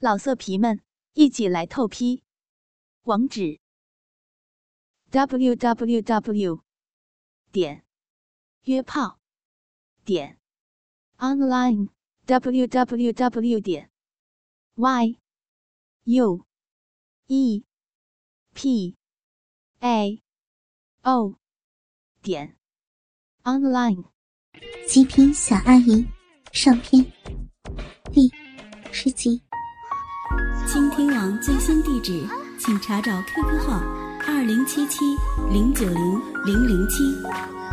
老色皮们，一起来透批！网址：w w w 点约炮点 online w w w 点 y u e p a o 点 online。极品小阿姨上篇第十集。倾听网最新地址，请查找 QQ 号二零七七零九零零零七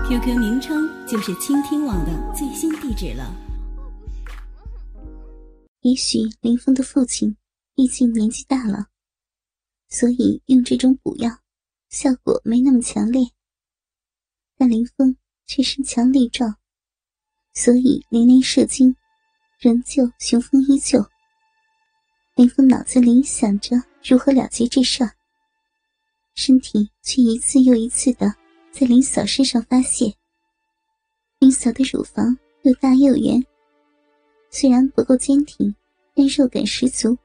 ，QQ 名称就是倾听网的最新地址了。也许林峰的父亲毕竟年纪大了，所以用这种补药效果没那么强烈。但林峰却身强力壮。所以连连射精，仍旧雄风依旧。林峰脑子里想着如何了结这事儿，身体却一次又一次的在林嫂身上发泄。林嫂的乳房又大又圆，虽然不够坚挺，但肉感十足。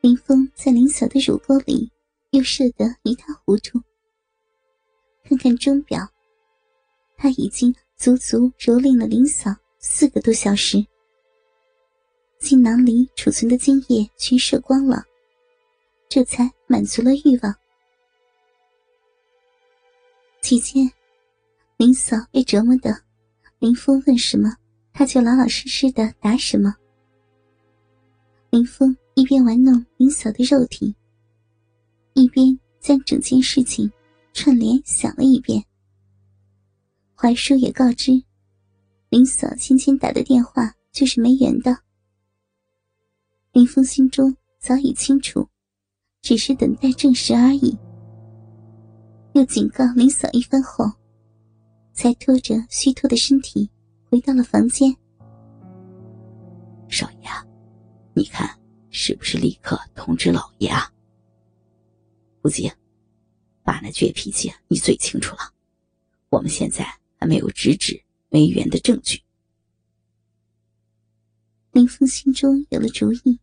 林峰在林嫂的乳沟里又射得一塌糊涂。看看钟表，他已经。足足蹂躏了林嫂四个多小时，精囊里储存的精液全射光了，这才满足了欲望。期间，林嫂被折磨的，林峰问什么，他就老老实实的答什么。林峰一边玩弄林嫂的肉体，一边将整件事情串联想了一遍。怀叔也告知，林嫂轻轻打的电话就是没缘的。林峰心中早已清楚，只是等待证实而已。又警告林嫂一番后，才拖着虚脱的身体回到了房间。少爷，你看是不是立刻通知老爷啊？不急，爸那倔脾气你最清楚了。我们现在。还没有直指梅园的证据。林峰心中有了主意，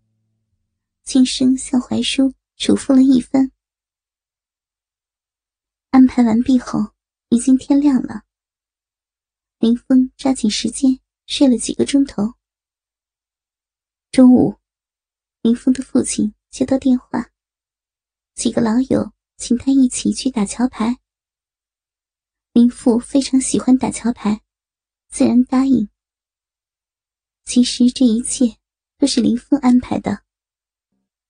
轻声向怀叔嘱咐了一番。安排完毕后，已经天亮了。林峰抓紧时间睡了几个钟头。中午，林峰的父亲接到电话，几个老友请他一起去打桥牌。林父非常喜欢打桥牌，自然答应。其实这一切都是林父安排的。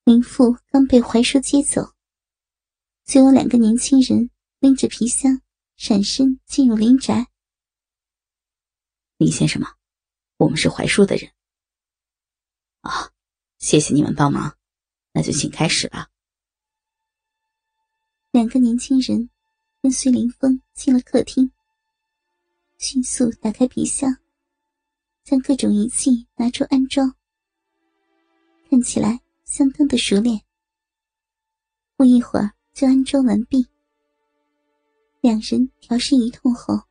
林父刚被怀叔接走，就有两个年轻人拎着皮箱闪身进入林宅。林先生吗？我们是槐叔的人。啊，谢谢你们帮忙，那就请开始吧。两个年轻人。跟随林峰进了客厅，迅速打开皮箱，将各种仪器拿出安装，看起来相当的熟练。不一会儿就安装完毕。两人调试一通后，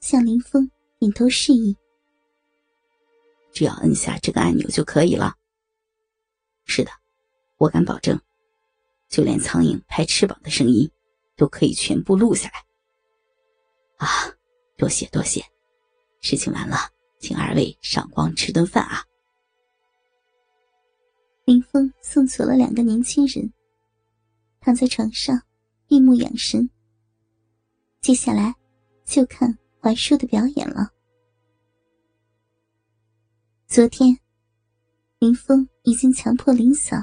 向林峰点头示意：“只要摁下这个按钮就可以了。”“是的，我敢保证，就连苍蝇拍翅膀的声音。”都可以全部录下来。啊，多谢多谢！事情完了，请二位赏光吃顿饭啊。林峰送走了两个年轻人，躺在床上闭目养神。接下来就看怀叔的表演了。昨天，林峰已经强迫林嫂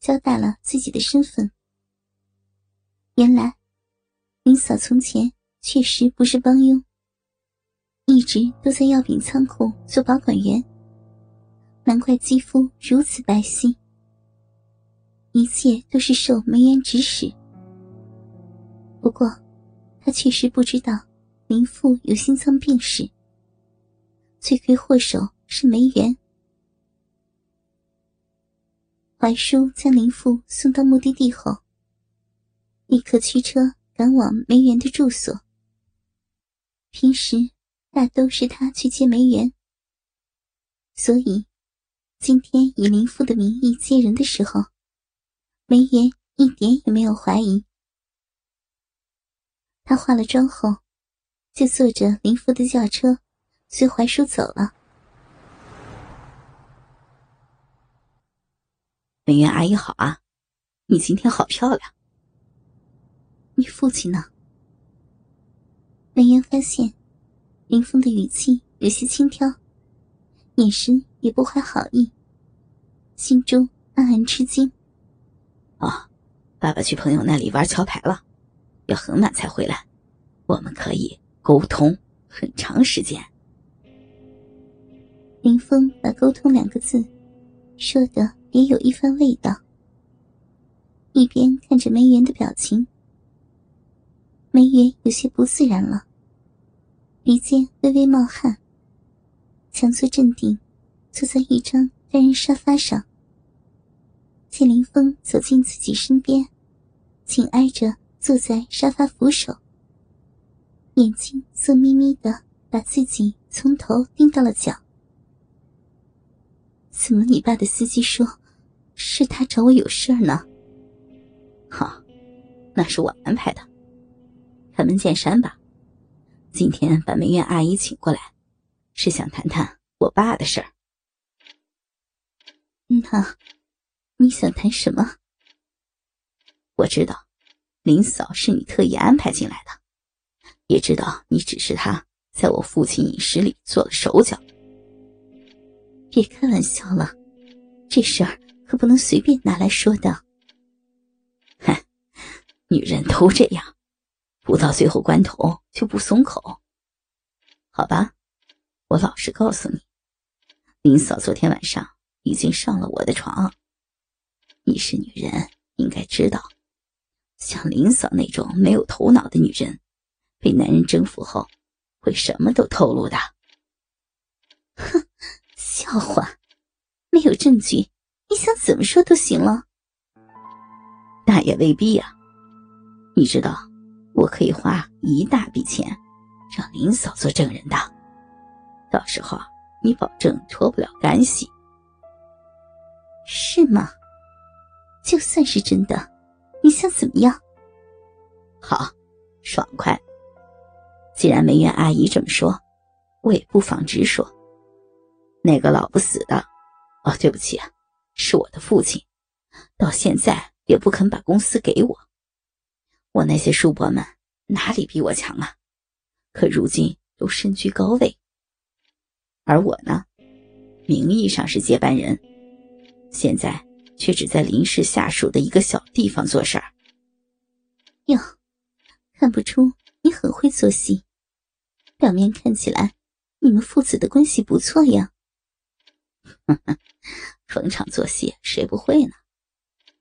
交代了自己的身份。原来。林嫂从前确实不是帮佣，一直都在药品仓库做保管员，难怪肌肤如此白皙。一切都是受梅园指使。不过，他确实不知道林父有心脏病史，罪魁祸首是梅园。怀叔将林父送到目的地后，立刻驱车。赶往梅园的住所。平时大都是他去接梅园，所以今天以林父的名义接人的时候，梅园一点也没有怀疑。他化了妆后，就坐着林父的轿车，随槐叔走了。梅园阿姨好啊，你今天好漂亮。你父亲呢？梅园发现林峰的语气有些轻佻，眼神也不怀好意，心中暗暗吃惊。哦，爸爸去朋友那里玩桥牌了。要很晚才回来，我们可以沟通很长时间。林峰把“沟通”两个字说的别有一番味道，一边看着梅园的表情，梅园有些不自然了，鼻尖微微冒汗，强作镇定，坐在一张单人沙发上。见林峰走进自己身边，紧挨着。坐在沙发扶手，眼睛色眯眯的，把自己从头盯到了脚。怎么，你爸的司机说，是他找我有事儿呢？好，那是我安排的。开门见山吧，今天把梅院阿姨请过来，是想谈谈我爸的事儿。那，你想谈什么？我知道。林嫂是你特意安排进来的，也知道你只是她在我父亲饮食里做了手脚。别开玩笑了，这事儿可不能随便拿来说的。哼，女人都这样，不到最后关头就不松口。好吧，我老实告诉你，林嫂昨天晚上已经上了我的床。你是女人，应该知道。像林嫂那种没有头脑的女人，被男人征服后，会什么都透露的。哼，笑话，没有证据，你想怎么说都行了。那也未必呀。你知道，我可以花一大笔钱，让林嫂做证人的。到时候你保证脱不了干系。是吗？就算是真的。你想怎么样？好，爽快。既然梅园阿姨这么说，我也不妨直说。那个老不死的，哦，对不起啊，是我的父亲，到现在也不肯把公司给我。我那些叔伯们哪里比我强啊？可如今都身居高位，而我呢，名义上是接班人，现在。却只在林氏下属的一个小地方做事儿。哟，看不出你很会做戏。表面看起来，你们父子的关系不错呀。逢场作戏，谁不会呢？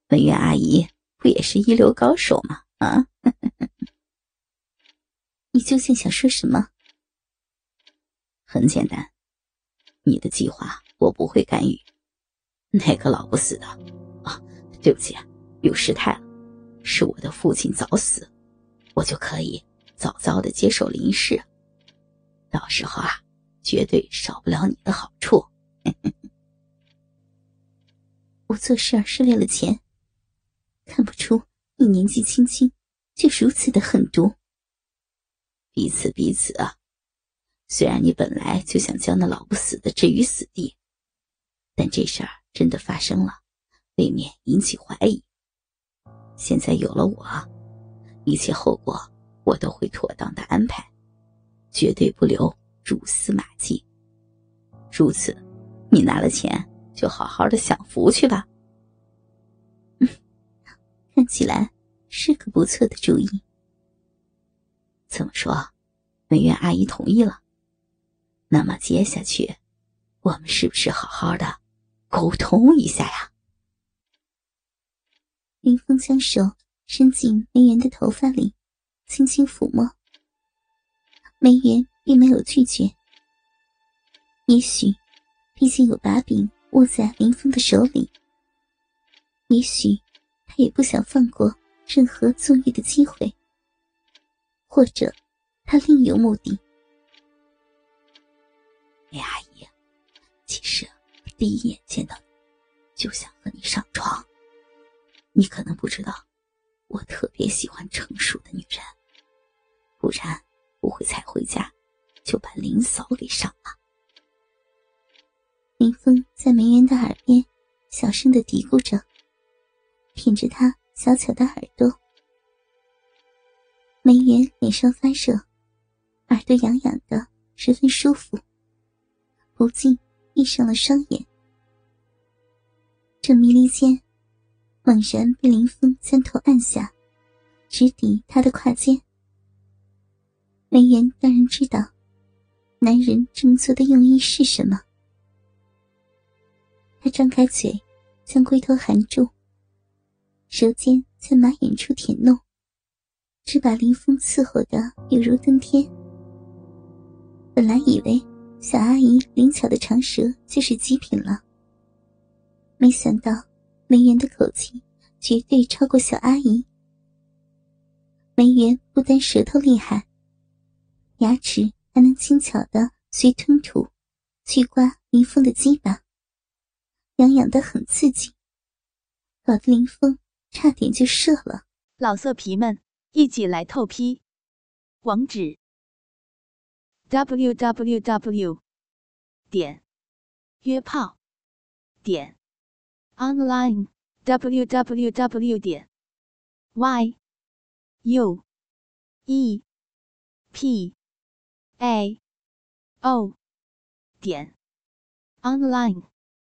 文苑阿姨不也是一流高手吗？啊！你究竟想说什么？很简单，你的计划我不会干预。那个老不死的，啊，对不起，有失态了，是我的父亲早死，我就可以早早的接受林氏，到时候啊，绝对少不了你的好处。我做事儿是为了钱，看不出你年纪轻轻就如此的狠毒。彼此彼此啊，虽然你本来就想将那老不死的置于死地，但这事儿。真的发生了，未免引起怀疑。现在有了我，一切后果我都会妥当的安排，绝对不留蛛丝马迹。如此，你拿了钱就好好的享福去吧。看起来是个不错的主意。怎么说？梅园阿姨同意了。那么接下去，我们是不是好好的？沟通一下呀！林峰将手伸进梅园的头发里，轻轻抚摸。梅园并没有拒绝。也许，毕竟有把柄握在林峰的手里；也许，他也不想放过任何纵欲的机会；或者，他另有目的。梅阿姨，其实我……第一眼见到你，就想和你上床。你可能不知道，我特别喜欢成熟的女人，不然不会才回家就把林嫂给上了。林峰在梅园的耳边小声的嘀咕着，舔着他小巧的耳朵。梅园脸上发热，耳朵痒痒的，十分舒服，不禁闭上了双眼。正迷离间。猛然被林峰将头按下，直抵他的胯间。梅园当然知道，男人这么做的用意是什么。他张开嘴，将龟头含住，舌尖在马眼处舔弄，只把林峰伺候的犹如登天。本来以为小阿姨灵巧的长舌就是极品了，没想到。梅园的口气绝对超过小阿姨。梅园不单舌头厉害，牙齿还能轻巧的随吞吐去刮林峰的鸡巴，痒痒的很刺激，搞得林峰差点就射了。老色皮们，一起来透批，网址：w w w. 点约炮点。online www 点 y u e p a o 点 online。